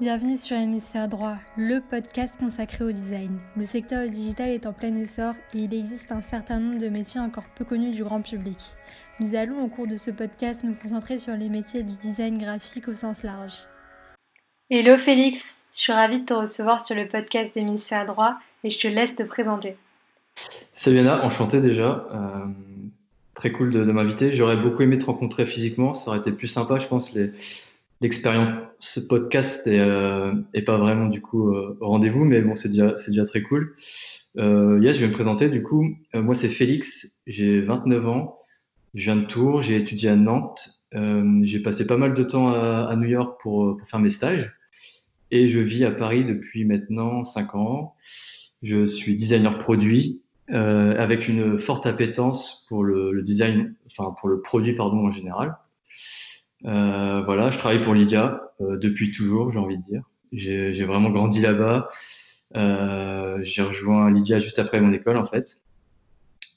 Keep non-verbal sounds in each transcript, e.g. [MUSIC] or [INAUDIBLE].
Bienvenue sur Hémisphère Droit, le podcast consacré au design. Le secteur digital est en plein essor et il existe un certain nombre de métiers encore peu connus du grand public. Nous allons au cours de ce podcast nous concentrer sur les métiers du design graphique au sens large. Hello Félix, je suis ravie de te recevoir sur le podcast d'Hémisphère Droit et je te laisse te présenter. Salut Anna, enchanté déjà. Euh, très cool de, de m'inviter. J'aurais beaucoup aimé te rencontrer physiquement, ça aurait été plus sympa, je pense, les, l'expérience ce podcast euh, est, pas vraiment du coup euh, au rendez-vous, mais bon, c'est déjà, c'est déjà très cool. Euh, yes, je vais me présenter du coup. Euh, moi, c'est Félix, j'ai 29 ans, je viens de Tours, j'ai étudié à Nantes, j'ai passé pas mal de temps à, New York pour, pour, faire mes stages, et je vis à Paris depuis maintenant 5 ans. Je suis designer produit avec une forte appétence pour le, le design, enfin pour le produit pardon en général. Euh, voilà, je travaille pour Lydia euh, depuis toujours, j'ai envie de dire. J'ai vraiment grandi là-bas. Euh, j'ai rejoint Lydia juste après mon école, en fait.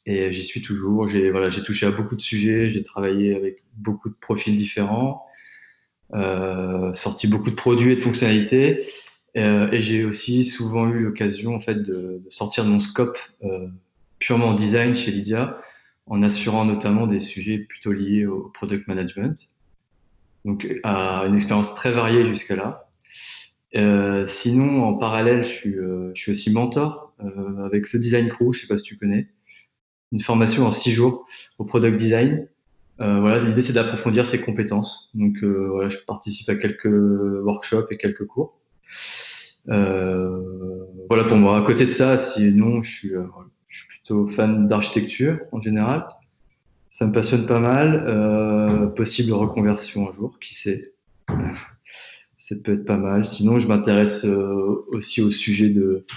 Et j'y suis toujours. J'ai voilà, touché à beaucoup de sujets. J'ai travaillé avec beaucoup de profils différents. Sorti beaucoup de produits et de fonctionnalités. Et j'ai aussi souvent eu l'occasion en fait de, de, sortir de mon scope purement design chez Lydia, en assurant notamment des sujets plutôt liés au product management donc à une expérience très variée jusqu'à là. Euh, sinon, en parallèle, je suis, euh, je suis aussi mentor euh, avec ce Design Crew, je sais pas si tu connais, une formation en six jours au product design. Euh, voilà, l'idée c'est d'approfondir ses compétences. Donc euh, voilà, je participe à quelques workshops et quelques cours. voilà pour moi. À côté de ça, sinon, je suis, je suis plutôt fan d'architecture en général. Ça me passionne pas mal. Euh, possible reconversion un jour, qui sait. [LAUGHS] Ça peut être pas mal. Sinon, je m'intéresse euh, aussi au sujet de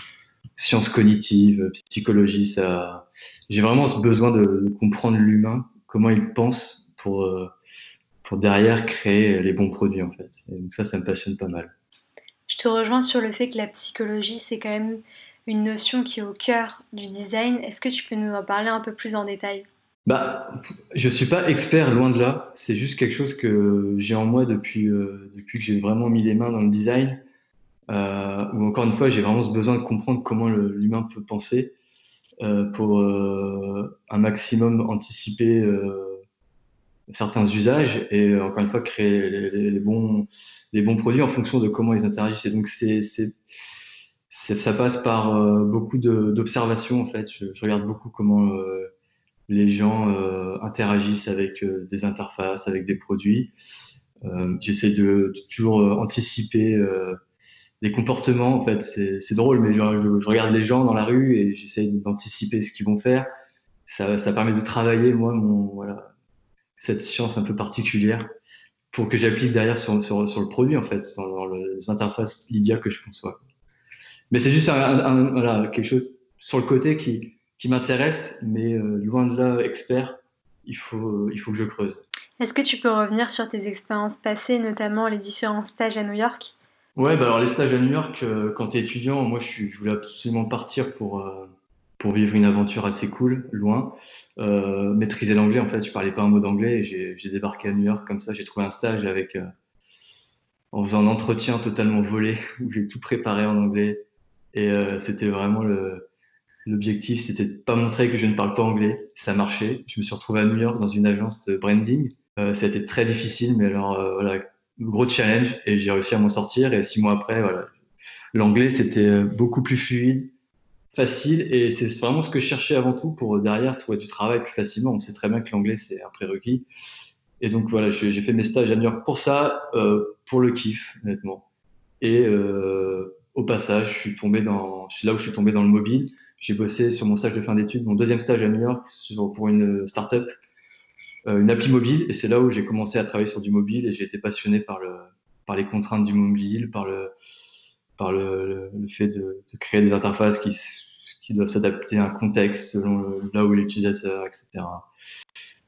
sciences cognitives, psychologie. Ça, j'ai vraiment ce besoin de, comprendre l'humain, comment il pense pour euh, pour derrière créer les bons produits en fait. Donc ça, ça me passionne pas mal. Je te rejoins sur le fait que la psychologie, c'est quand même une notion qui est au cœur du design. Est-ce que tu peux nous en parler un peu plus en détail? Bah, je suis pas expert, loin de là. C'est juste quelque chose que j'ai en moi depuis, euh, depuis que j'ai vraiment mis les mains dans le design. Euh, ou encore une fois, j'ai vraiment ce besoin de comprendre comment l'humain peut penser euh, pour euh, un maximum anticiper certains usages et encore une fois créer les, bons, les bons produits en fonction de comment ils interagissent. Et donc, c'est, ça passe par beaucoup d'observations en fait. Je, regarde beaucoup comment les gens euh, interagissent avec euh, des interfaces, avec des produits. Euh, J'essaie de, toujours anticiper les comportements. En fait, c'est drôle, mais je, regarde les gens dans la rue et j'essaie d'anticiper ce qu'ils vont faire. Ça, permet de travailler, moi, cette science un peu particulière pour que j'applique derrière sur, le produit, en fait, dans, les interfaces Lydia que je conçois. Mais c'est juste un, quelque chose sur le côté qui, qui m'intéresse, mais euh, loin de là, expert, il faut, il faut que je creuse. Est-ce que tu peux revenir sur tes expériences passées, notamment les différents stages à New York? Ouais, bah alors les stages à New York, euh, quand tu es étudiant, moi je, suis, je, voulais absolument partir pour, euh, pour vivre une aventure assez cool, loin. Euh, maîtriser l'anglais, en fait, je parlais pas un mot d'anglais et j'ai débarqué à New York comme ça. J'ai trouvé un stage avec, euh, en faisant un entretien totalement volé [LAUGHS] où j'ai tout préparé en anglais. Et euh, c'était vraiment le, L'objectif, c'était de pas montrer que je ne parle pas anglais. Ça marchait. Je me suis retrouvé à New York dans une agence de branding. Euh, ça a été très difficile, mais alors euh, voilà, gros challenge et j'ai réussi à m'en sortir. Et six mois après, voilà, l'anglais c'était euh, beaucoup plus fluide, facile et c'est vraiment ce que je cherchais avant tout pour derrière trouver du travail plus facilement. On sait très bien que l'anglais c'est un prérequis. Et donc voilà, j'ai fait mes stages à New York pour ça, euh, pour le kiff, honnêtement. Et euh, au passage, je suis tombé dans, là où je suis tombé dans le mobile j'ai bossé sur mon stage de fin d'études, mon deuxième stage à New York, pour une startup, euh, une appli mobile, et c'est là où j'ai commencé à travailler sur du mobile et j'ai été passionné par, le, par les contraintes du mobile, par le, fait de, de, créer des interfaces qui, doivent s'adapter à un contexte selon là où l'utilisateur, etc.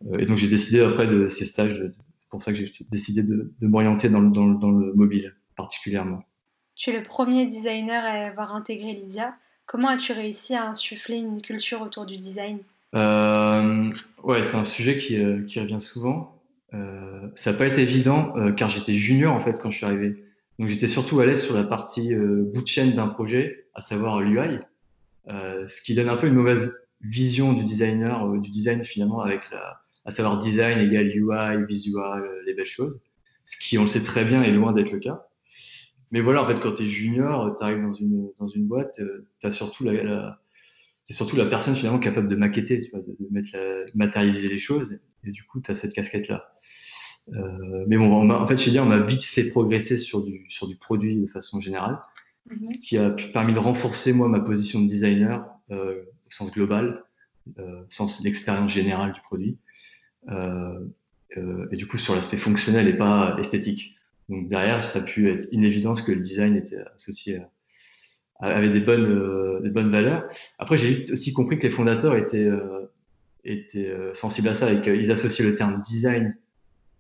Euh, et donc j'ai décidé après de ces stages, c'est pour ça que j'ai décidé de, de m'orienter dans le mobile particulièrement. Tu es le premier designer à avoir intégré Lydia. Comment as-tu réussi à insuffler une culture autour du design? Euh, Ouais, c'est un sujet qui, euh, revient souvent. Euh, ça n'a pas été évident euh, car j'étais junior en fait quand je suis arrivé. Donc j'étais surtout à l'aise sur la partie bout de chaîne d'un projet, à savoir l'UI, ce qui donne un peu une mauvaise vision du designer, du design finalement, avec la, à savoir design égale UI, visual, les belles choses. Ce qui, on le sait très bien, est loin d'être le cas. Mais voilà, en fait, quand tu es junior, tu arrives dans une, dans une boîte, tu as surtout la c'est surtout la personne finalement capable de maqueter, tu vois, de, mettre matérialiser les choses. Et du coup, tu as cette casquette-là. Euh, mais bon, en fait, je dire, on m'a vite fait progresser sur du, sur du produit de façon générale, mhm. ce qui a permis de renforcer, moi, ma position de designer euh, au sens global, euh, au sens d'expérience générale du produit. Euh, euh, et du coup, sur l'aspect fonctionnel et pas esthétique. Donc derrière, ça a pu être une évidence que le design était associé à, avait des bonnes, euh, des bonnes valeurs. Après, j'ai aussi compris que les fondateurs étaient, euh, étaient euh, sensibles à ça et qu'ils associaient le terme design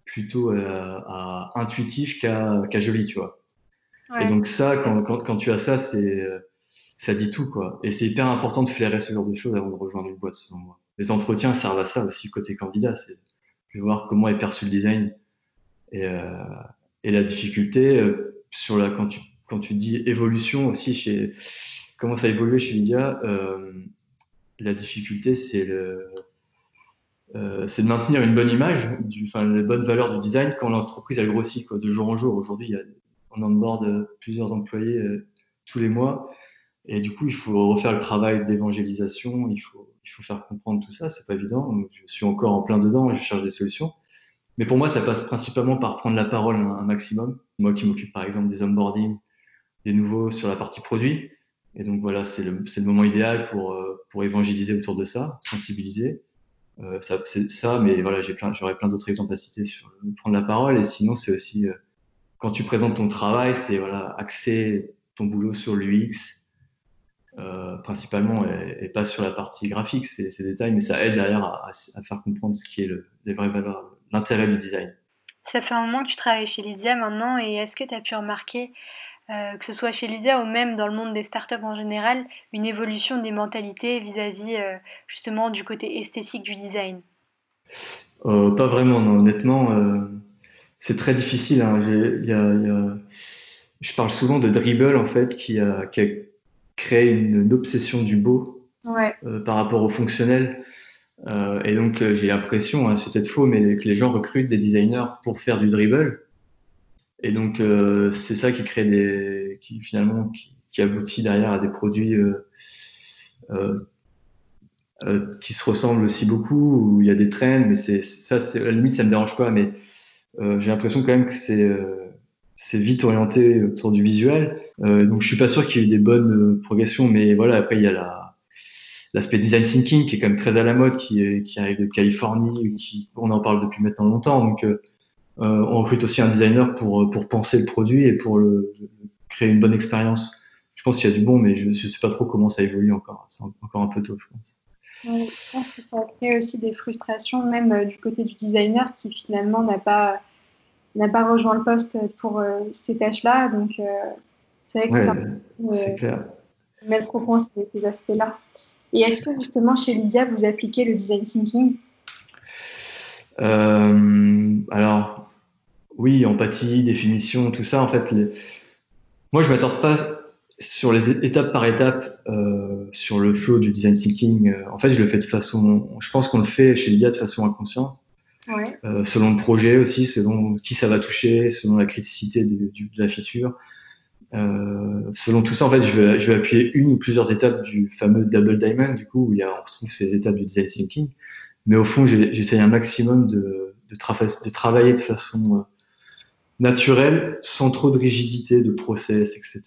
plutôt à, intuitif qu'à joli, tu vois. Et donc ça, quand, quand, quand tu as ça, c'est ça dit tout, quoi. Et c'est hyper important de flairer ce genre de choses avant de rejoindre une boîte, selon moi. Les entretiens servent à ça aussi côté candidat, c'est de voir comment est perçu le design et, et la difficulté sur la quand tu quand tu dis évolution aussi chez comment ça a évolué chez Lydia, euh, la difficulté c'est euh, c'est de maintenir une bonne image, du, enfin, les bonnes valeurs du design quand l'entreprise a grossi quoi, de jour en jour. Aujourd'hui, on onboard plusieurs employés euh, tous les mois. Et du coup, il faut refaire le travail d'évangélisation, il faut, il faut faire comprendre tout ça, c'est pas évident. je suis encore en plein dedans je cherche des solutions. Mais pour moi, ça passe principalement par prendre la parole un, maximum. Moi qui m'occupe par exemple des onboarding, des nouveaux sur la partie produit. Et donc voilà, c'est le, le, moment idéal pour, euh, pour évangéliser autour de ça, sensibiliser. Euh, ça, c'est ça, mais voilà, j'ai plein, j'aurais plein d'autres exemples à citer sur prendre la parole. Et sinon, c'est aussi euh, quand tu présentes ton travail, c'est voilà, axer ton boulot sur l'UX principalement et, pas sur la partie graphique, ces détails, mais ça aide derrière à, faire comprendre ce qui est le, les vraies valeurs, l'intérêt du design. Ça fait un moment que tu travailles chez Lydia maintenant, et est-ce que tu as pu remarquer euh, que ce soit chez Lydia ou même dans le monde des startups en général, une évolution des mentalités vis-à-vis euh, justement du côté esthétique du design? Euh, Pas vraiment, honnêtement. c'est très difficile. Hein. Je parle souvent de Dribble en fait, qui a, créé une, obsession du beau par rapport au fonctionnel. Et donc j'ai l'impression, hein, c'est peut-être faux, mais que les gens recrutent des designers pour faire du dribble et donc, euh, c'est ça qui crée des, qui finalement, qui, aboutit derrière à des produits euh, euh, euh, qui se ressemblent aussi beaucoup, où il y a des trends, mais c'est ça, à la limite, ça me dérange pas, mais euh, j'ai l'impression quand même que c'est c'est vite orienté autour du visuel. donc, je suis pas sûr qu'il y ait eu des bonnes progressions, mais voilà, après, il y a la, l'aspect design thinking qui est quand même très à la mode, qui, qui arrive de Californie, qui, on en parle depuis maintenant longtemps. Donc, euh, on recrute aussi un designer pour, pour penser le produit et pour le, créer une bonne expérience. Je pense qu'il y a du bon, mais je ne sais pas trop comment ça évolue encore. C'est encore un peu tôt, je pense. je pense que ça crée aussi des frustrations, même euh, du côté du designer qui finalement n'a pas, n'a pas rejoint le poste pour euh, ces tâches-là. Donc, c'est vrai que c'est clair. mettre au point ces, ces aspects-là. Et est-ce que justement chez Lydia, vous appliquez le design thinking? Alors, oui, empathie, définition, tout ça. En fait, moi, je m'attarde pas sur les étapes par étape euh, sur le flow du design thinking. Euh, en fait, je le fais de façon. Je pense qu'on le fait chez Lydia de façon inconsciente. Euh, selon le projet aussi, selon qui ça va toucher, selon la criticité de, la feature. Selon tout ça, en fait, je vais, je vais, appuyer une ou plusieurs étapes du fameux double diamond, du coup, où il y a, on retrouve ces étapes du design thinking. Mais au fond, j'essaye un maximum de, de, travailler de façon naturel, sans trop de rigidité, de process, etc.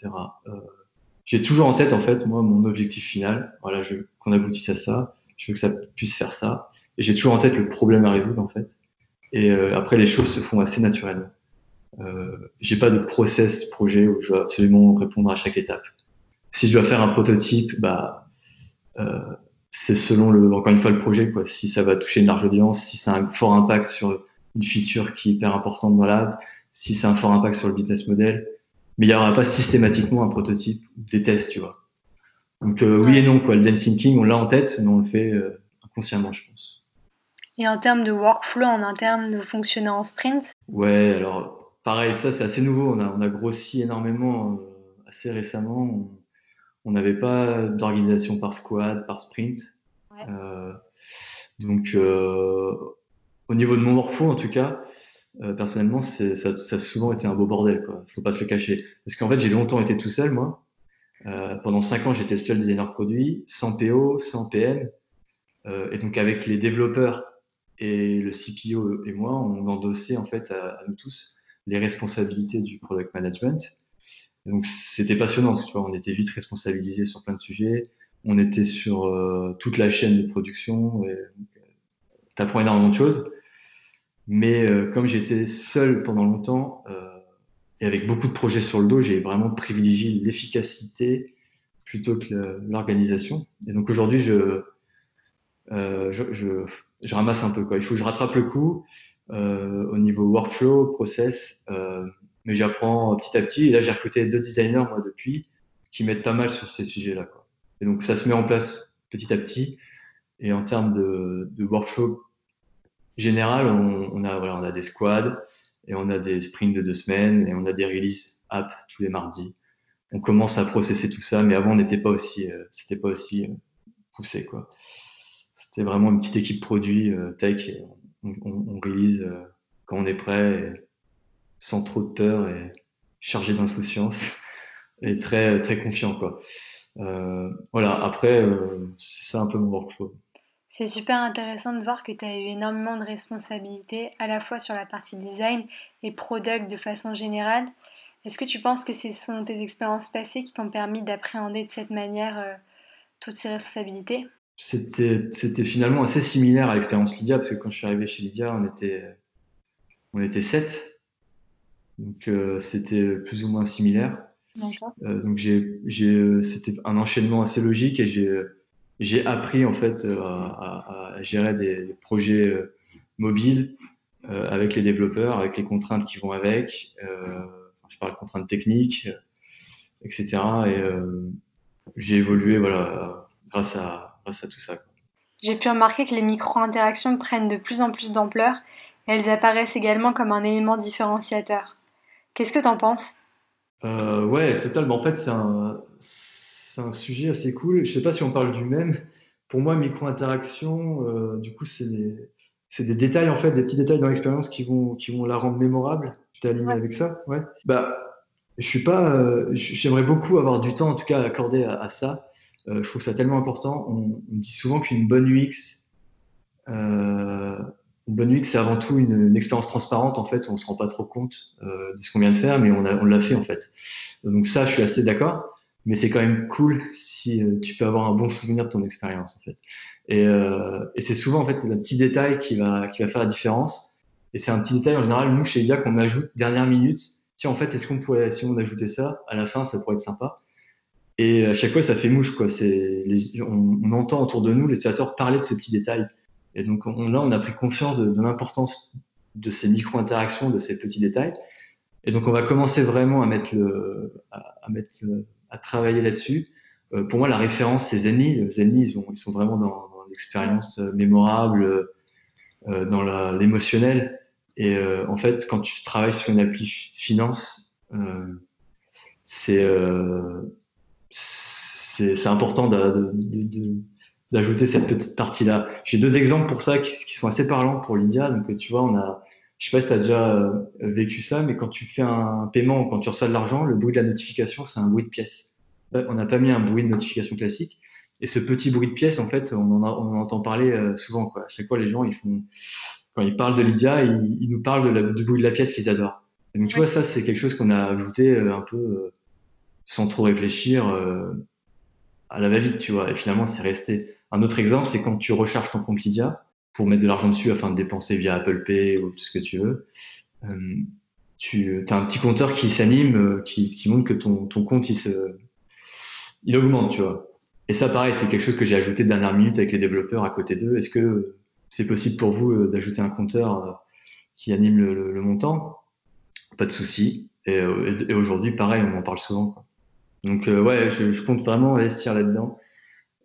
Euh, j'ai toujours en tête, en fait, moi, mon objectif final. Voilà, je qu'on aboutisse à ça. Je veux que ça puisse faire ça. Et j'ai toujours en tête le problème à résoudre, en fait. Et euh, après, les choses se font assez naturellement. Euh, j'ai pas de process projet où je dois absolument répondre à chaque étape. Si je dois faire un prototype, bah, euh, c'est selon le, encore une fois, le projet, quoi. Si ça va toucher une large audience, si ça a un fort impact sur une feature qui est hyper importante dans l'app, si c'est un fort impact sur le business model, mais il n'y aura pas systématiquement un prototype ou des tests, tu vois. Donc euh, oui et non, quoi. Le design thinking, on l'a en tête, mais on le fait inconsciemment, je pense. Et en termes de workflow, en interne de fonctionner en sprint? Ouais, alors pareil, ça c'est assez nouveau. On a, on a grossi énormément assez récemment. On n'avait pas d'organisation par squad, par sprint. donc, au niveau de mon workflow, en tout cas, personnellement, ça, ça, a souvent été un beau bordel. Il ne faut pas se le cacher. Parce qu'en fait, j'ai longtemps été tout seul, moi. Euh, pendant cinq ans, j'étais le seul designer produit, sans PO, sans PM. Euh, et donc, avec les développeurs et le CPO et moi, on endossait en fait à, nous tous les responsabilités du product management. donc, c'était passionnant, tu vois, on était vite responsabilisés sur plein de sujets. On était sur euh, toute la chaîne de production. Tu apprends énormément de choses. Mais comme j'étais seul pendant longtemps, et avec beaucoup de projets sur le dos, j'ai vraiment privilégié l'efficacité plutôt que l'organisation. Et donc aujourd'hui, je, euh, je, je, ramasse un peu. Quoi. Il faut que je rattrape le coup euh, au niveau workflow, process, euh, mais j'apprends petit à petit. Et là, j'ai recruté deux designers, moi, depuis, qui m'aident pas mal sur ces sujets-là. Et donc, ça se met en place petit à petit. Et en termes de, de workflow général, on, on, a, voilà, on a des squads, et on a des sprints de deux semaines et on a des releases app tous les mardis. On commence à processer tout ça, mais avant on n'était pas aussi, euh, c'était pas aussi euh, poussé quoi. C'était vraiment une petite équipe produit euh, tech. On, on, release quand on est prêt, sans trop de peur et chargé d'insouciance [LAUGHS] et très très confiant quoi. voilà. Après, c'est ça un peu mon workflow. C'est super intéressant de voir que tu as eu énormément de responsabilités, à la fois sur la partie design et product de façon générale. Est-ce que tu penses que ce sont tes expériences passées qui t'ont permis d'appréhender de cette manière euh, toutes ces responsabilités? C'était finalement assez similaire à l'expérience Lydia, parce que quand je suis arrivé chez Lydia, on était, on était sept. Donc euh, c'était plus ou moins similaire. Euh, donc c'était un enchaînement assez logique et j'ai appris en fait euh, à, à, gérer des, projets euh, mobiles euh, avec les développeurs, avec les contraintes qui vont avec. je parle de contraintes techniques, etc. Et j'ai évolué voilà, grâce, à, grâce à tout ça. J'ai pu remarquer que les micro-interactions prennent de plus en plus d'ampleur et elles apparaissent également comme un élément différenciateur. Qu'est-ce que tu en penses? Euh, Ouais, totalement. En fait, c'est un, c'est un sujet assez cool. Je sais pas si on parle du même. Pour moi, micro-interaction, euh, du coup, c'est des, des, détails, en fait, des petits détails dans l'expérience qui vont, qui vont la rendre mémorable. Tu es aligné avec ça Ouais. Bah, je suis pas. Euh, j'aimerais beaucoup avoir du temps, en tout cas, accordé à, ça. Euh, je trouve ça tellement important. On, dit souvent qu'une bonne UX, une bonne UX, c'est avant tout une, expérience transparente, en fait, on se rend pas trop compte de ce qu'on vient de faire, mais on, on l'a fait, en fait. Donc ça, je suis assez d'accord mais c'est quand même cool si euh, tu peux avoir un bon souvenir de ton expérience en fait. Et, euh, c'est souvent en fait le petit détail qui va qui va faire la différence. Et c'est un petit détail en général nous chez Dia qu'on ajoute dernière minute. Tiens en fait est-ce qu'on pourrait si on ajoutait ça à la fin ça pourrait être sympa. Et à chaque fois ça fait mouche quoi. C'est on, on, entend autour de nous les utilisateurs parler de ce petit détail. Et donc on, là on a pris confiance de, l'importance de ces micro interactions, de ces petits détails. Et donc on va commencer vraiment à mettre le à, mettre le, à travailler là-dessus. Euh, pour moi, la référence, c'est Zenly. Zenly, ils, sont vraiment dans, l'expérience euh, mémorable, euh, dans l'émotionnel. Et en fait, quand tu travailles sur une appli finance, c'est c'est important d'ajouter cette petite partie-là. J'ai deux exemples pour ça qui, qui, sont assez parlants pour Lydia. Donc, tu vois, on a, je sais pas si tu as déjà vécu ça, mais quand tu fais un paiement ou quand tu reçois de l'argent, le bruit de la notification, c'est un bruit de pièce on n'a pas mis un bruit de notification classique. Et ce petit bruit de pièce, en fait, on en, entend parler euh, souvent. Quoi. À chaque fois, les gens, ils font, quand ils parlent de Lydia, ils, nous parlent de du bruit de la pièce qu'ils adorent. Et donc, tu vois, ça, c'est quelque chose qu'on a ajouté euh, un peu euh, sans trop réfléchir à la va-vite, tu vois. Et finalement, c'est resté. Un autre exemple, c'est quand tu recharges ton compte Lydia pour mettre de l'argent dessus afin de dépenser via Apple Pay ou tout ce que tu veux. tu as un petit compteur qui s'anime, qui, qui, montre que ton, ton compte, il se, il augmente, tu vois. Et ça, pareil, c'est quelque chose que j'ai ajouté de dernière minute avec les développeurs à côté d'eux. Est-ce que c'est possible pour vous euh, d'ajouter un compteur euh, qui anime le, montant? Pas de souci. Euh, et, aujourd'hui, pareil, on en parle souvent. Donc, ouais, je, compte vraiment investir là-dedans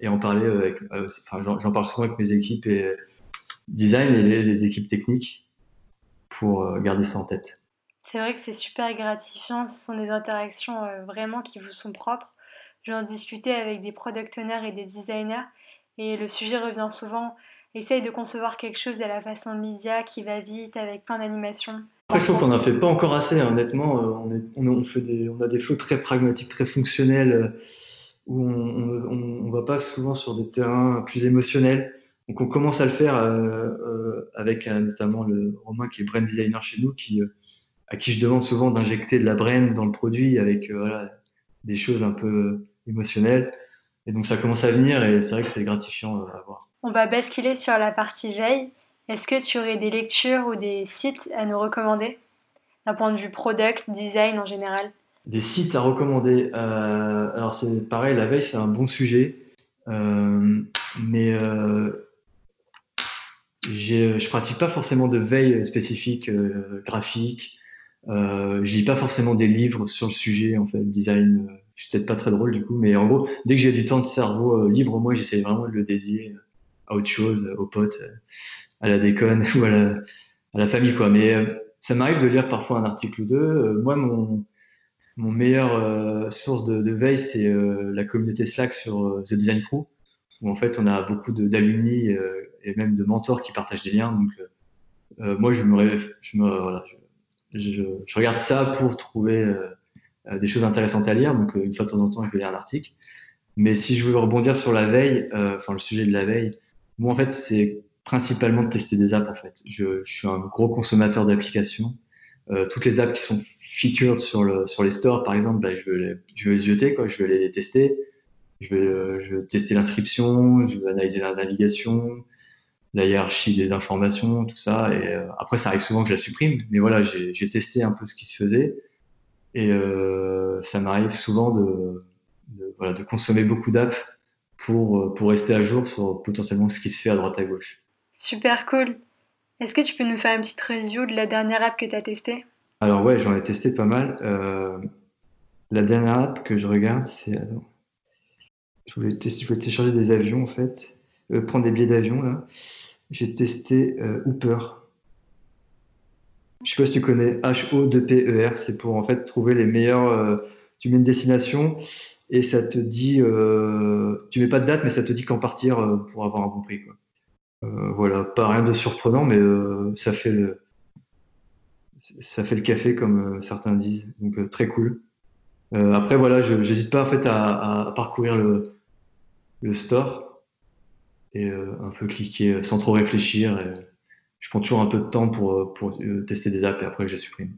et en parler avec. enfin, j'en parle souvent avec mes équipes et design et les, les équipes techniques pour garder ça en tête. C'est vrai que c'est super gratifiant, ce sont des interactions vraiment qui vous sont propres. J'en discutais avec des product owners et des designers et le sujet revient souvent. Essaye de concevoir quelque chose à la façon de Lydia qui va vite avec plein d'animations. Je trouve qu'on n'en fait pas encore assez, hein. honnêtement. Euh, on, on, on a des flots très pragmatiques, très fonctionnels, euh, où on ne va pas souvent sur des terrains plus émotionnels. Donc on commence à le faire euh, avec notamment le Romain qui est brand designer chez nous, qui, à qui je demande souvent d'injecter de la brand dans le produit avec des choses un peu émotionnelles. Et donc ça commence à venir et c'est vrai que c'est gratifiant à voir. On va basculer sur la partie veille. Est-ce que tu aurais des lectures ou des sites à nous recommander? D'un point de vue product, design en général Des sites à recommander. Euh, alors c'est pareil, la veille c'est un bon sujet, euh, mais euh, je pratique pas forcément de veille spécifique graphique. je lis pas forcément des livres sur le sujet en fait design. je suis peut-être pas très drôle du coup, mais en gros dès que j'ai du temps de cerveau libre, moi j'essaie vraiment de le dédier à autre chose, aux potes, à la déconne [LAUGHS] ou à la, famille, quoi. Mais euh, ça m'arrive de lire parfois un article ou deux. Euh, moi, mon, mon meilleure euh, source de, veille, c'est la communauté Slack sur The Design Crew, où en fait, on a beaucoup d'alumni et même de mentors qui partagent des liens. Donc, moi, je, je, regarde ça pour trouver des choses intéressantes à lire. Donc, une fois de temps en temps, je vais lire un article. Mais si je veux rebondir sur la veille, enfin le sujet de la veille, moi, en fait, c'est principalement de tester des apps, en fait. Je, suis un gros consommateur d'applications. Euh, toutes les apps qui sont featured sur, le, sur les stores, par exemple, bah, je, veux les, je vais jeter, quoi. je vais les tester. Je vais, vais tester l'inscription, je vais analyser la navigation, la hiérarchie des informations, tout ça. Et euh, après, ça arrive souvent que je la supprime. Mais voilà, j'ai testé un peu ce qui se faisait. Et euh, ça m'arrive souvent de, de, voilà, de consommer beaucoup d'apps pour, euh, pour rester à jour sur potentiellement ce qui se fait à droite à gauche. Super cool. Est-ce que tu peux nous faire une petite review de la dernière app que tu as testée? Alors ouais, j'en ai testé pas mal. Euh, la dernière app que je regarde, c'est... Je voulais, tester, je voulais télécharger des avions en fait, euh, prendre des billets d'avion là. J'ai testé euh, Hooper. Je sais pas si tu connais H-O-2-P-E-R, c'est pour en fait trouver les meilleurs. tu mets une destination et ça te dit, euh, tu mets pas de date, mais ça te dit quand partir euh, pour avoir un bon prix. Quoi. Euh, voilà, pas rien de surprenant, mais euh, ça fait le, ça fait le café comme certains disent, donc très cool. après voilà, je n'hésite pas en fait à, parcourir le, le store et un peu cliquer sans trop réfléchir. Je prends toujours un peu de temps pour, pour tester des apps et après je les supprime.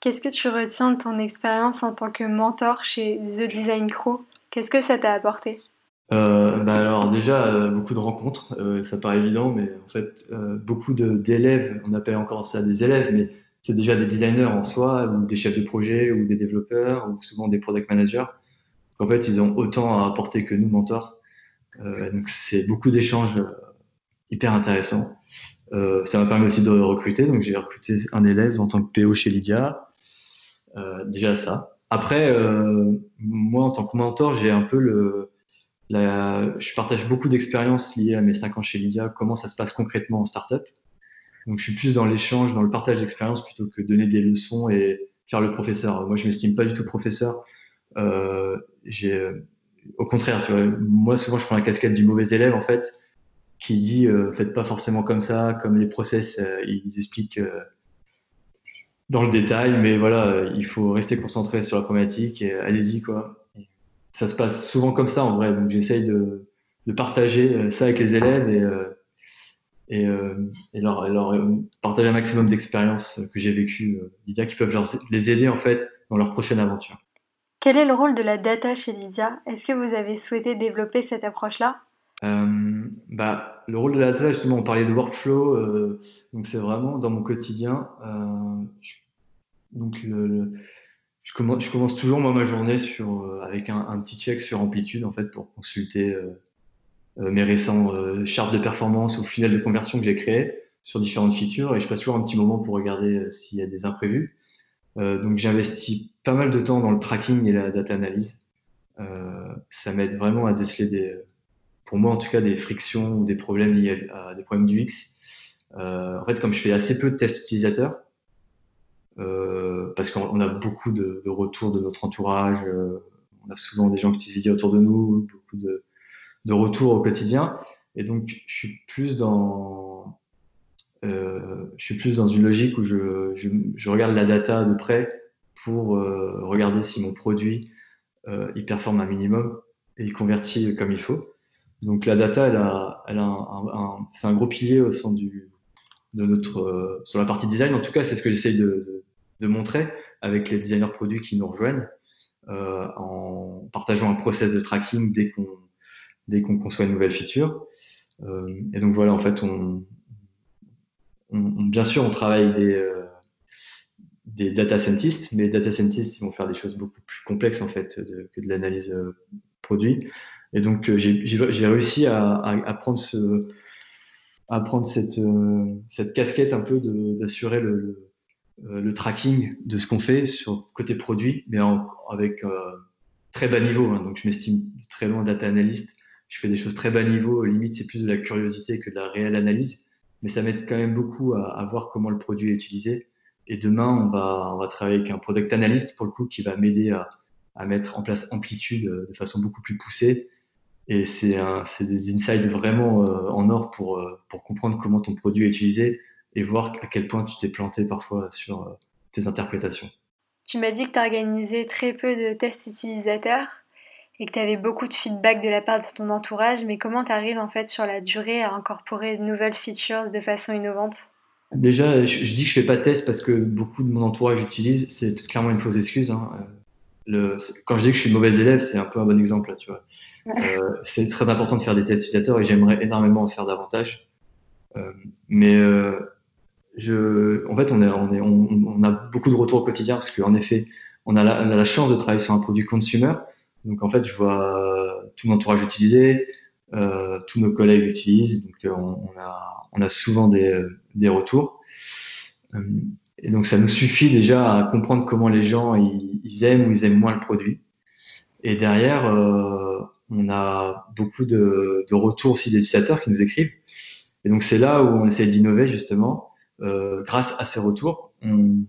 Qu'est-ce que tu retiens de ton expérience en tant que mentor chez The Design Crew? Qu'est-ce que ça t'a apporté? Euh, bah alors déjà euh, beaucoup de rencontres, euh, ça paraît évident, mais en fait beaucoup d'élèves, on appelle encore ça des élèves, mais c'est déjà des designers en soi, ou des chefs de projet, ou des développeurs, ou souvent des product managers. En fait, ils ont autant à apporter que nous mentors. donc c'est beaucoup d'échanges hyper intéressants. ça m'a permis aussi de recruter, donc j'ai recruté un élève en tant que PO chez Lydia. Euh, déjà ça. Après, euh, moi, en tant que mentor, j'ai un peu le. Je partage beaucoup d'expériences liées à mes 5 ans chez Lydia, comment ça se passe concrètement en startup. Donc, je suis plus dans l'échange, dans le partage d'expériences plutôt que donner des leçons et faire le professeur. Moi, je m'estime pas du tout professeur. Euh, au contraire, moi, souvent, je prends la casquette du mauvais élève, en fait, qui dit, euh, faites pas forcément comme ça, comme les process, euh, ils expliquent dans le détail, mais voilà, il faut rester concentré sur la problématique et allez-y quoi. Ça se passe souvent comme ça en vrai, donc j'essaye de, partager euh, ça avec les élèves et, euh, et, euh, leur, partager un maximum d'expériences que j'ai vécues, Lydia, qui peuvent les aider en fait dans leur prochaine aventure. Quel est le rôle de la data chez Lydia? Est-ce que vous avez souhaité développer cette approche-là? euh, bah, le rôle de la data, justement, on parlait de workflow, euh, donc c'est vraiment dans mon quotidien. Euh, je, donc, le, je, commence, je, commence, toujours moi ma journée sur, euh, avec un, petit check sur Amplitude en fait pour consulter euh, euh, mes récents chartes de performance ou funnels de conversion que j'ai créés sur différentes features et je passe toujours un petit moment pour regarder s'il y a des imprévus. donc j'investis pas mal de temps dans le tracking et la data analyse. ça m'aide vraiment à déceler des pour moi en tout cas des frictions ou des problèmes liés à, des problèmes du X. Euh, en fait, comme je fais assez peu de tests utilisateurs, parce qu'on a beaucoup de, retours de notre entourage. on a souvent des gens qui utilisent autour de nous, beaucoup de, de retours au quotidien. Et donc, je suis plus dans, euh, je suis plus dans une logique où je, je, je, regarde la data de près pour euh, regarder si mon produit euh, il performe un minimum et il convertit comme il faut. Donc la data, elle a, un, c'est un gros pilier au sein de notre, euh, sur la partie design. En tout cas, c'est ce que j'essaye de, montrer avec les designers produits qui nous rejoignent euh, en partageant un process de tracking dès qu'on conçoit une nouvelle feature. Euh, et donc voilà, en fait, on, bien sûr, on travaille des, data scientists, mais les data scientists, ils vont faire des choses beaucoup plus complexes en fait que de l'analyse produit. Et donc, j'ai réussi à, prendre, prendre cette, casquette un peu d'assurer le, le, tracking de ce qu'on fait sur côté produit, mais avec très bas niveau. Hein. donc, je m'estime très loin data analyst je fais des choses très bas niveau, limite c'est plus de la curiosité que de la réelle analyse, mais ça m'aide quand même beaucoup à, voir comment le produit est utilisé. Et demain, on va, travailler avec un product analyst pour le coup qui va m'aider à, mettre en place amplitude euh, de façon beaucoup plus poussée. Et c'est des insights vraiment euh, en or pour, euh, pour comprendre comment ton produit est utilisé et voir à quel point tu t'es planté parfois sur tes interprétations. Tu m'as dit que tu organisé très peu de tests utilisateurs et que tu avais beaucoup de feedback de la part de ton entourage, mais comment tu arrives en fait sur la durée à incorporer de nouvelles features de façon innovante? Déjà, je, dis que je fais pas de test parce que beaucoup de mon entourage utilise, c'est clairement une fausse excuse. Hein. Le, quand je dis que je suis mauvais élève, c'est un peu un bon exemple. Là, tu vois. Euh, c'est très important de faire des tests utilisateurs et j'aimerais énormément en faire davantage. Euh, mais euh, je, en fait, on, est, on, est, on, a beaucoup de retours au quotidien parce qu'en effet, on a, la, on a la chance de travailler sur un produit consumer donc en fait, je vois tout mon entourage utiliser, tous nos collègues utilisent, donc on, a, souvent des, des retours. Et donc ça nous suffit déjà à comprendre comment les gens ils, aiment ou ils aiment moins le produit. Et derrière, euh, on a beaucoup de, retours aussi des utilisateurs qui nous écrivent. Et donc c'est là où on essaie d'innover justement. Euh, grâce à ces retours, on,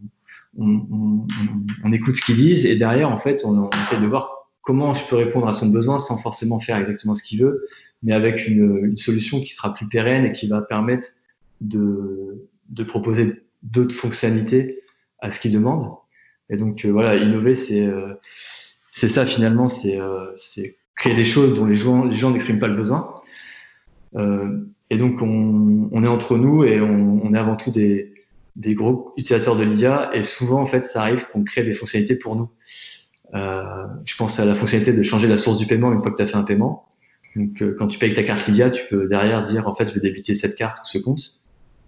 écoute ce qu'ils disent et derrière en fait on, essaie de voir comment je peux répondre à son besoin sans forcément faire exactement ce qu'il veut, mais avec une, solution qui sera plus pérenne et qui va permettre de proposer d'autres fonctionnalités à ce qu'il demande. Et donc euh, voilà, innover, c'est euh, c'est ça finalement, c'est euh, créer des choses dont les gens les gens n'expriment pas le besoin. Et donc on, on, est entre nous et on, on est avant tout des, des gros utilisateurs de Lydia. Et souvent en fait, ça arrive qu'on crée des fonctionnalités pour nous. Je pense à la fonctionnalité de changer la source du paiement une fois que tu as fait un paiement. Donc, quand tu payes ta carte Lydia, tu peux derrière dire en fait, je vais débiter cette carte ou ce compte.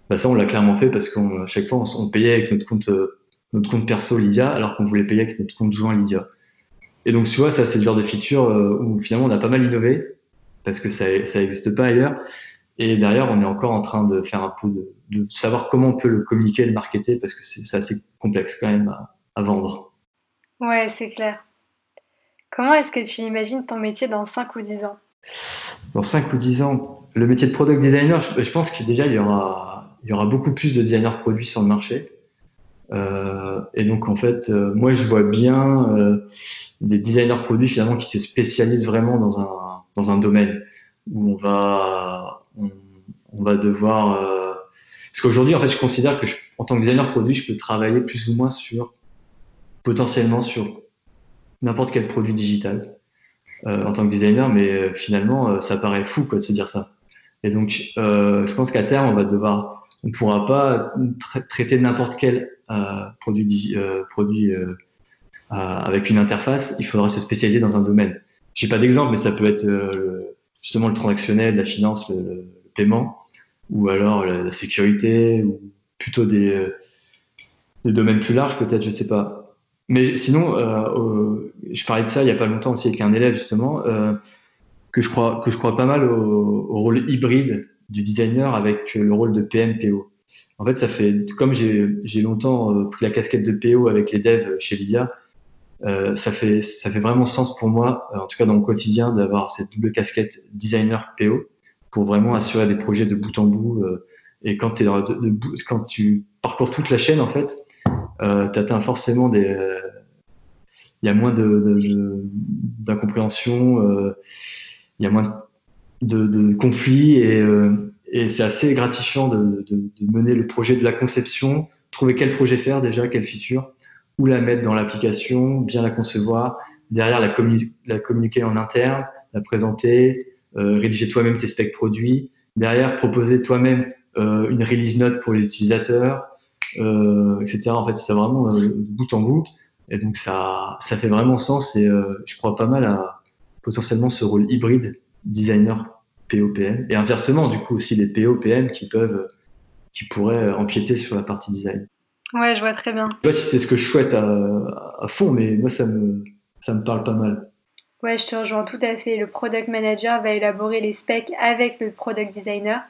Bah, ça, on l'a clairement fait parce qu'à chaque fois, on, payait avec notre compte, euh, notre compte perso Lydia alors qu'on voulait payer avec notre compte joint Lydia. Et donc, tu vois, ça, c'est le genre de feature où finalement, on a pas mal innové parce que ça n'existe pas ailleurs. Et derrière, on est encore en train de faire un peu de, de savoir comment on peut le communiquer, le marketer parce que c'est assez complexe quand même à, à vendre. Ouais, c'est clair. Comment est-ce que tu imagines ton métier dans 5 ou 10 ans? Dans 5 ou 10 ans, le métier de product designer, je, pense que déjà, il y, aura, il y aura beaucoup plus de designers produits sur le marché. Euh, et donc, en fait, euh, moi, je vois bien euh, des designers produits finalement qui se spécialisent vraiment dans un, dans un domaine où on va, on, va devoir. Parce qu'aujourd'hui, en fait, je considère que en tant que designer produit, je peux travailler plus ou moins sur potentiellement sur n'importe quel produit digital en tant que designer, mais finalement, ça paraît fou quoi, de se dire ça. Et donc, je pense qu'à terme, on va devoir, on ne pourra pas tra traiter n'importe quel euh, produit, produit avec une interface. Il faudra se spécialiser dans un domaine. J'ai pas d'exemple, mais ça peut être justement le transactionnel, la finance, le, paiement, ou alors la, sécurité, ou plutôt des, domaines plus larges, peut-être, je sais pas. Mais sinon, euh, je parlais de ça il n'y a pas longtemps aussi avec un élève justement, euh, que, je crois, que je crois pas mal au, rôle hybride du designer avec le rôle de PM-PO. En fait, ça fait, comme j'ai longtemps euh, pris la casquette de PO avec les devs chez Lydia, euh, ça, fait, ça fait vraiment sens pour moi, en tout cas dans mon quotidien, d'avoir cette double casquette designer-PO pour vraiment assurer des projets de bout en bout. et quand, de, de, tu parcours toute la chaîne, en fait, euh, tu atteins forcément des. Il y a moins d'incompréhension, de, il y a moins de, conflits et, et c'est assez gratifiant de, mener le projet de la conception, trouver quel projet faire déjà, quelle feature, où la mettre dans l'application, bien la concevoir, derrière la, communiquer en interne, la présenter, euh, rédiger toi-même tes specs produits, derrière proposer toi-même euh, une release note pour les utilisateurs, euh, etc. En fait, c'est vraiment de bout en bout. Et donc, ça, ça fait vraiment sens et je crois pas mal à potentiellement ce rôle hybride designer POPM et inversement, du coup, aussi les POPM qui peuvent, qui pourraient empiéter sur la partie design. Ouais, je vois très bien. Je sais pas si c'est ce que je souhaite à, à fond, mais moi, ça me, ça me parle pas mal. Ouais, je te rejoins tout à fait. Le product manager va élaborer les specs avec le product designer.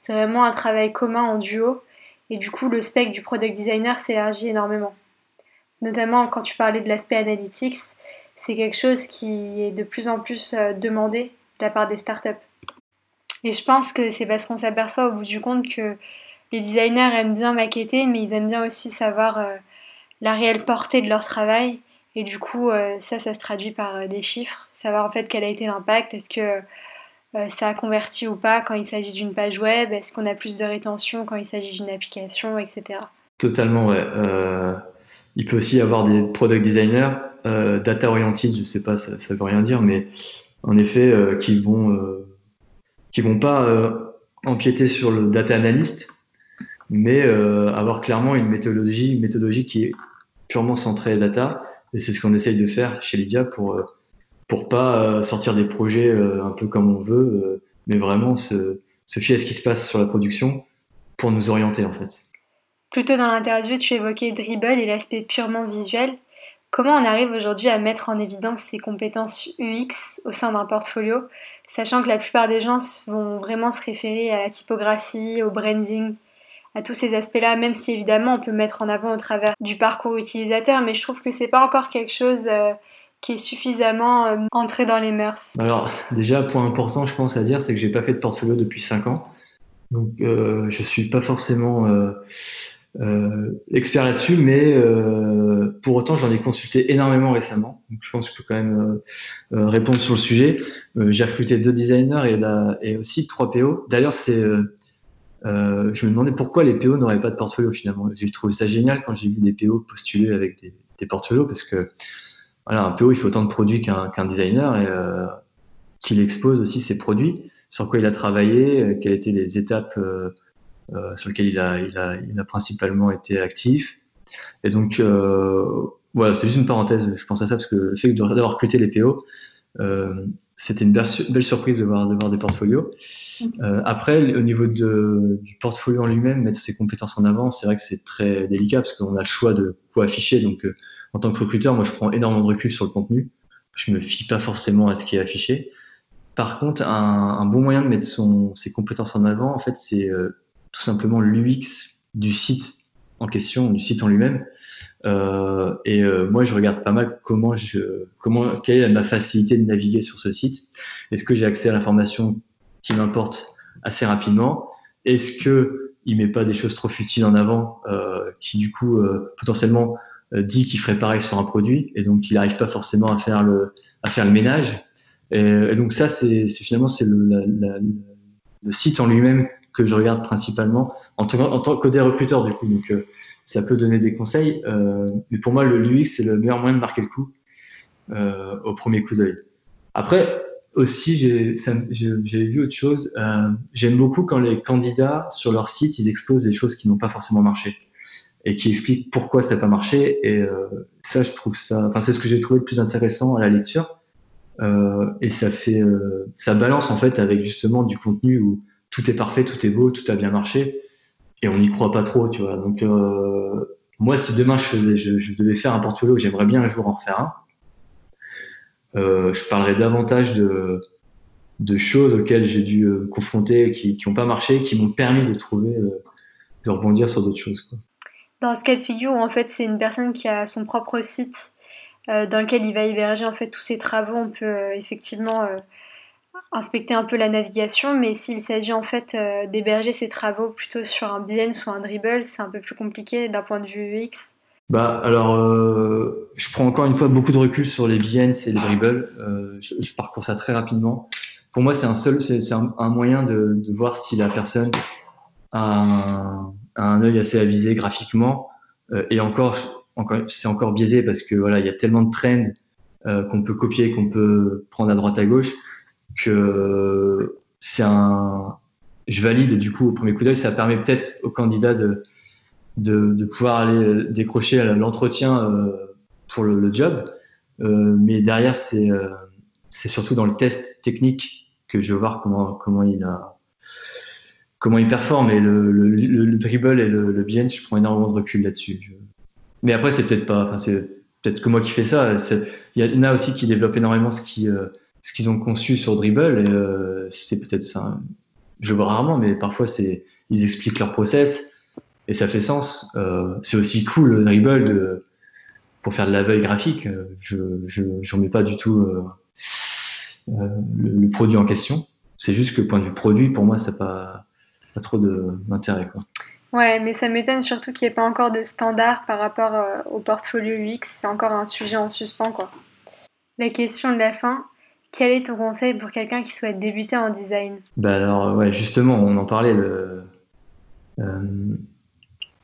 C'est vraiment un travail commun en duo. Et du coup, le spec du product designer s'élargit énormément. Notamment quand tu parlais de l'aspect analytics, c'est quelque chose qui est de plus en plus euh, demandé de la part des startups. Et je pense que c'est parce qu'on s'aperçoit au bout du compte que les designers aiment bien maqueter, mais ils aiment bien aussi savoir euh, la réelle portée de leur travail et du coup, euh, ça, ça se traduit par euh, des chiffres, savoir en fait quel a été l'impact, est-ce que ça a converti ou pas quand il s'agit d'une page web, est-ce qu'on a plus de rétention quand il s'agit d'une application, etc. Totalement, ouais. il peut aussi y avoir des product designers, data oriented, je sais pas, ça, ça veut rien dire, mais en effet, qui vont qui vont pas empiéter sur le data analyst, mais avoir clairement une méthodologie, méthodologie qui est purement centrée data et c'est ce qu'on essaye de faire chez Lydia pour euh, pour pas euh, sortir des projets euh, un peu comme on veut, mais vraiment se, se fier à ce qui se passe sur la production pour nous orienter en fait. Plutôt dans l'interview, tu évoquais Dribble et l'aspect purement visuel. Comment on arrive aujourd'hui à mettre en évidence ces compétences UX au sein d'un portfolio, sachant que la plupart des gens vont vraiment se référer à la typographie, au branding à tous ces aspects-là, même si évidemment on peut mettre en avant au travers du parcours utilisateur, mais je trouve que c'est pas encore quelque chose euh, qui est suffisamment euh, entré dans les mœurs. Alors déjà, point important, je pense à dire, c'est que j'ai pas fait de portfolio depuis 5 ans, donc euh, je suis pas forcément euh, expert là-dessus, mais pour autant j'en ai consulté énormément récemment, donc je pense que je peux quand même répondre sur le sujet. j'ai recruté deux designers et, aussi trois PO. D'ailleurs, c'est euh, je me demandais pourquoi les PO n'auraient pas de portfolio finalement. J'ai trouvé ça génial quand j'ai vu des PO postuler avec des, des, parce que voilà, un PO il faut autant de produits qu'un designer et euh, qu'il expose aussi ses produits, sur quoi il a travaillé, euh, quelles étaient les étapes euh, euh, sur lesquelles il a, il, a, il a, principalement été actif. Et donc voilà, c'est juste une parenthèse, je pense à ça parce que le fait d'avoir recruté les PO, c'était une belle, surprise de voir, de voir des portfolios. Euh, après, au niveau de, du portfolio en lui-même, mettre ses compétences en avant, c'est vrai que c'est très délicat parce qu'on a le choix de quoi afficher. Donc, euh, en tant que recruteur, moi, je prends énormément de recul sur le contenu. Je me fie pas forcément à ce qui est affiché. Par contre, un, un bon moyen de mettre son, ses compétences en avant, en fait, c'est euh, tout simplement l'UX du site en question, du site en lui-même. Euh, et euh, moi, je regarde pas mal comment je, comment, quelle est ma facilité de naviguer sur ce site. Est-ce que j'ai accès à l'information qui m'importe assez rapidement? Est-ce que il met pas des choses trop futiles en avant, euh, qui du coup euh, potentiellement euh, dit qu'il ferait pareil sur un produit, et donc il n'arrive pas forcément à faire le, à faire le ménage? Et, et donc ça, c'est finalement c'est le, le site en lui-même que je regarde principalement en tant, en tant que des recruteurs du coup. Donc ça peut donner des conseils. Euh, mais pour moi, le l'UX, c'est le meilleur moyen de marquer le coup euh, au premier coup d'œil. Après, aussi, j'ai vu autre chose. Euh, J'aime beaucoup quand les candidats, sur leur site, ils exposent des choses qui n'ont pas forcément marché et qui expliquent pourquoi ça n'a pas marché. Et euh, ça, je trouve ça, enfin, c'est ce que j'ai trouvé le plus intéressant à la lecture. Euh, et ça fait, euh, ça balance en fait avec justement du contenu où tout est parfait, tout est beau, tout a bien marché et on n'y croit pas trop, tu vois. Donc, euh, moi, si demain je faisais, je, devais faire un portfolio, j'aimerais bien un jour en refaire un. Euh, je parlerais davantage de, choses auxquelles j'ai dû me confronter, qui n'ont pas marché, qui m'ont permis de trouver, de rebondir sur d'autres choses. Dans ce cas de figure, en fait, c'est une personne qui a son propre site dans lequel il va héberger en fait tous ses travaux, on peut effectivement inspecter un peu la navigation, mais s'il s'agit en fait euh, d'héberger ses travaux plutôt sur un Behance ou un Dribble, c'est un peu plus compliqué d'un point de vue UX. Bah alors, euh, je prends encore une fois beaucoup de recul sur les BNs et les dribbles. Euh, je, parcours ça très rapidement. Pour moi, c'est un seul, c'est un, moyen de, voir si la personne a un, œil assez avisé graphiquement. Et encore, encore c'est encore biaisé parce que voilà, il y a tellement de trends qu'on peut copier, qu'on peut prendre à droite à gauche que c'est un. Je valide du coup au premier coup d'œil. Ça permet peut-être au candidat de de, pouvoir aller décrocher l'entretien euh, pour le, job. Euh, mais derrière, c'est euh, c'est surtout dans le test technique que je veux voir comment, comment il a comment il performe. Et le, le, dribble et le, le je prends énormément de recul là-dessus. Mais après, c'est peut-être pas, enfin, c'est peut-être que moi qui fais ça. Il y en a aussi qui développent énormément ce qui, ce qu'ils ont conçu sur dribble et c'est peut-être ça. Je vois rarement, mais parfois c'est, ils expliquent leur process et ça fait sens. Euh, c'est aussi cool le dribble pour faire de la veille graphique. Je je remets pas du tout euh, euh, le, produit en question. C'est juste que point de vue produit, pour moi, ça n'a pas, pas trop d'intérêt. Ouais, mais ça m'étonne surtout qu'il n'y ait pas encore de standard par rapport au portfolio UX. C'est encore un sujet en suspens. Quoi. La question de la fin, quel est ton conseil pour quelqu'un qui souhaite débuter en design? Bah alors, ouais, justement, on en parlait. Le,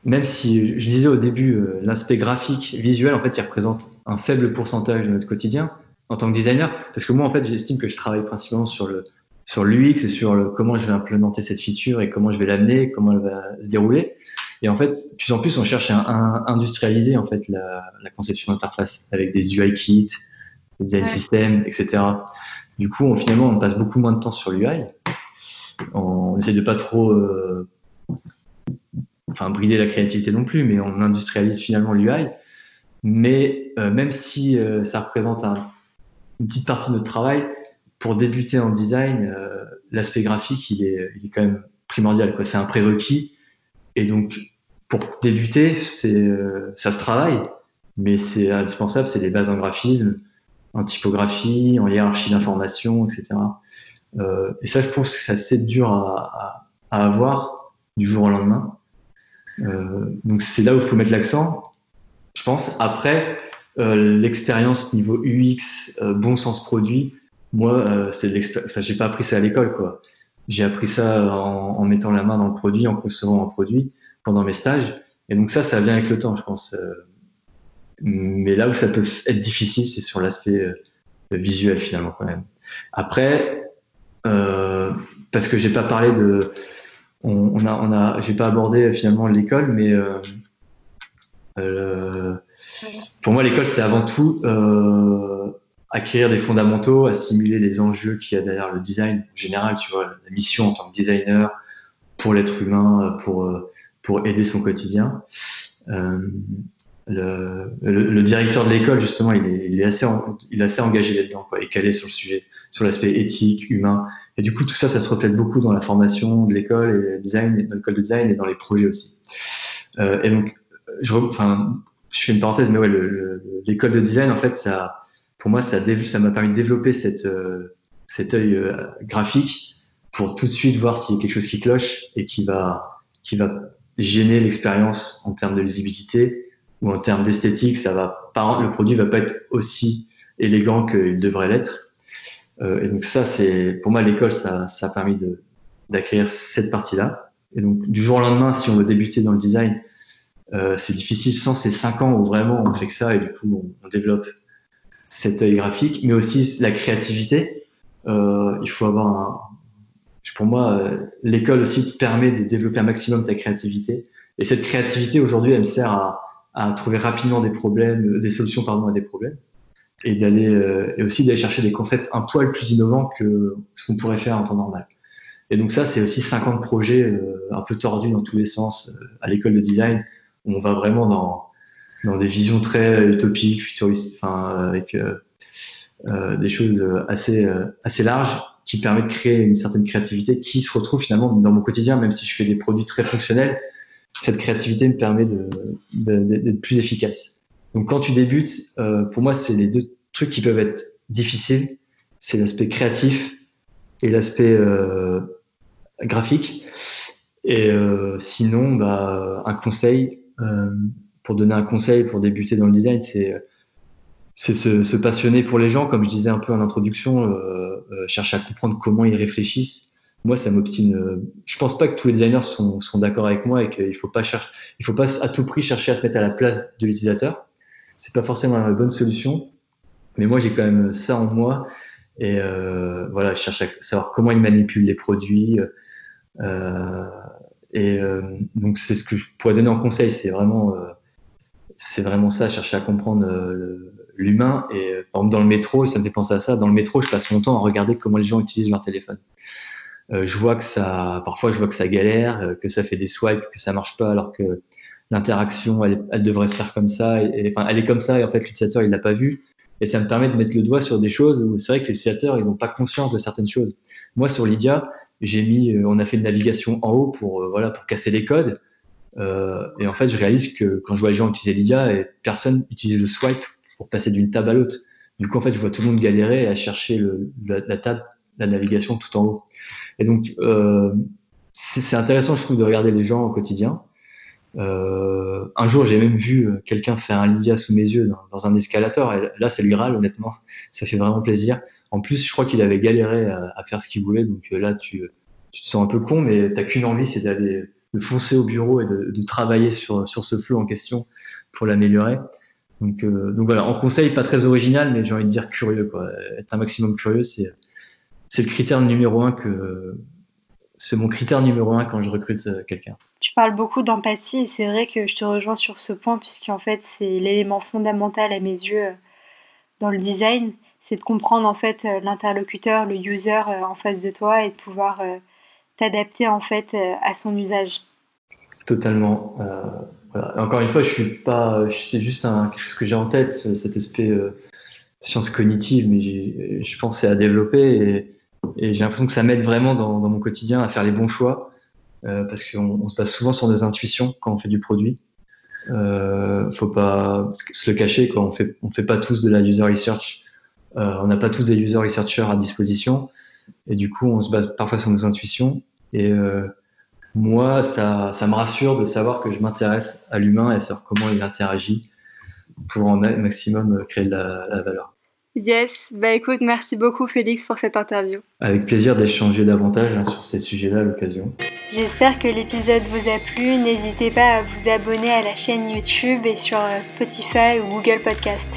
même si je disais au début, euh, l'aspect graphique, visuel, en fait, il représente un faible pourcentage de notre quotidien en tant que designer, parce que moi, en fait, j'estime que je travaille principalement sur le sur l'UX et sur le, comment je vais implémenter cette feature et comment je vais l'amener, comment elle va se dérouler. Et en fait, de plus en plus, on cherche à, industrialiser en fait la conception d'interface avec des UI kits, des design systems, etc. Du coup, on, finalement, on passe beaucoup moins de temps sur l'UI. On essaie de pas trop euh, enfin brider la créativité non plus, mais on industrialise finalement l'UI. Mais euh, même si euh, ça représente une petite partie de notre travail, pour débuter en design, l'aspect graphique, il est, il est, quand même primordial. C'est un prérequis. Et donc, pour débuter, c'est, ça se travaille, mais c'est indispensable, c'est des bases en graphisme, en typographie, en hiérarchie d'information, etc. et ça, je pense que c'est dur à, à, à avoir du jour au lendemain. Euh, donc c'est là où il faut mettre l'accent, je pense. Après, euh, l'expérience niveau UX, euh, bon sens produit, moi, c'est enfin, j'ai pas appris ça à l'école, quoi. J'ai appris ça en, en, mettant la main dans le produit, en concevant un produit pendant mes stages. Et donc ça, ça vient avec le temps, je pense. Mais là où ça peut être difficile, c'est sur l'aspect visuel finalement quand même. Après, euh, parce que j'ai pas parlé de on, a, on a, j'ai pas abordé finalement l'école, mais euh, euh, pour moi, l'école, c'est avant tout euh, acquérir des fondamentaux, assimiler les enjeux qu'il y a derrière le design en général, tu vois, la mission en tant que designer pour l'être humain, pour, pour aider son quotidien. Le, le, directeur de l'école, justement, il est, il est, assez, il est assez engagé là-dedans, quoi, et calé sur le sujet, sur l'aspect éthique, humain. Et du coup, tout ça, ça se reflète beaucoup dans la formation de l'école et design, dans l'école de design et dans les projets aussi. Euh, et donc, je, enfin, je fais une parenthèse, mais ouais, l'école de design, en fait, ça, pour moi, ça, ça m'a permis de développer cette, euh, cet œil euh, graphique pour tout de suite voir s'il y a quelque chose qui cloche et qui va, qui va gêner l'expérience en termes de lisibilité ou en termes d'esthétique. Ça va pas, le produit va pas être aussi élégant qu'il devrait l'être. Euh, et donc ça, c'est pour moi l'école, ça, ça a permis d'acquérir cette partie-là. Et donc du jour au lendemain, si on veut débuter dans le design, euh, c'est difficile sans ces cinq ans où vraiment on fait que ça et du coup on, on développe cet œil graphique, mais aussi la créativité. Euh, il faut avoir un, pour moi, euh, l'école aussi te permet de développer un maximum ta créativité. Et cette créativité aujourd'hui, elle me sert à, à trouver rapidement des des solutions à des problèmes euh, et aussi d'aller chercher des concepts un poil plus innovants que ce qu'on pourrait faire en temps normal. Et donc ça, c'est aussi 50 projets euh, un peu tordus dans tous les sens euh, à l'école de design où on va vraiment dans, des visions très utopiques, futuristes, avec des choses assez assez larges qui permettent de créer une certaine créativité qui se retrouve finalement dans mon quotidien, même si je fais des produits très fonctionnels. Cette créativité me permet d'être plus efficace. Donc quand tu débutes, euh, pour moi, c'est les deux trucs qui peuvent être difficiles. C'est l'aspect créatif et l'aspect euh, graphique. Et euh, sinon, bah, un conseil pour donner un conseil pour débuter dans le design, c'est c'est se, passionner pour les gens, comme je disais un peu en introduction, chercher à comprendre comment ils réfléchissent. Moi, ça m'obstine. Euh, je pense pas que tous les designers sont, d'accord avec moi et qu'il faut pas chercher, il faut pas à tout prix chercher à se mettre à la place de l'utilisateur. C'est pas forcément la bonne solution. Mais moi, j'ai quand même ça en moi et euh, voilà, je cherche à savoir comment ils manipulent les produits. Euh, et donc, c'est ce que je pourrais donner en conseil. C'est vraiment, c'est vraiment ça, chercher à comprendre l'humain. Et par exemple, dans le métro, ça me fait penser à ça. Dans le métro, je passe mon temps à regarder comment les gens utilisent leur téléphone. Euh, je vois que ça, parfois, je vois que ça galère, euh, que ça fait des swipes, que ça marche pas, alors que l'interaction, elle, elle, devrait se faire comme ça. Et, enfin, elle est comme ça, et en fait, l'utilisateur, il l'a pas vu. Et ça me permet de mettre le doigt sur des choses où c'est vrai que les utilisateurs, ils n'ont pas conscience de certaines choses. Moi, sur Lydia, j'ai mis, on a fait une navigation en haut pour, voilà, pour casser les codes. Euh, et en fait, je réalise que quand je vois les gens utiliser Lydia, et personne utilise le swipe pour passer d'une table à l'autre. Du coup, en fait, je vois tout le monde galérer à chercher le, la, table, la navigation tout en haut. Et donc, euh, c'est intéressant, je trouve, de regarder les gens au quotidien. Euh, un jour, j'ai même vu euh, quelqu'un faire un Lydia sous mes yeux dans, un escalator. Et là, c'est le Graal, honnêtement. [LAUGHS] Ça fait vraiment plaisir. En plus, je crois qu'il avait galéré à, faire ce qu'il voulait. Donc euh, là, tu, tu, te sens un peu con, mais tu qu'une envie, c'est d'aller foncer au bureau et de, de, travailler sur, sur ce flot en question pour l'améliorer. Donc, euh, donc voilà, en conseil, pas très original, mais j'ai envie de dire curieux. Quoi. Être un maximum curieux, c'est, c'est le critère numéro un que. C'est mon critère numéro un quand je recrute euh, quelqu'un. Tu parles beaucoup d'empathie et c'est vrai que je te rejoins sur ce point, puisqu'en fait, c'est l'élément fondamental à mes yeux euh, dans le design. C'est de comprendre en fait l'interlocuteur, le user en face de toi et de pouvoir t'adapter en fait à son usage. Totalement. Encore une fois, je suis pas, c'est juste un, quelque chose que j'ai en tête, cet aspect euh, science cognitive, mais je pense c'est à développer et, j'ai l'impression que ça m'aide vraiment dans, mon quotidien à faire les bons choix euh, parce qu'on se base souvent sur des intuitions quand on fait du produit. Euh, faut pas se le cacher, quoi. On fait, on fait pas tous de la user research. Euh, on n'a pas tous des user researchers à disposition et du coup, on se base parfois sur nos intuitions et moi, ça, ça, me rassure de savoir que je m'intéresse à l'humain et à savoir comment il interagit pour un maximum créer de la, valeur. Yes, bah écoute, merci beaucoup Félix pour cette interview. Avec plaisir d'échanger davantage hein, sur ces sujets-là à l'occasion. J'espère que l'épisode vous a plu. N'hésitez pas à vous abonner à la chaîne YouTube et sur euh, Spotify ou Google Podcast.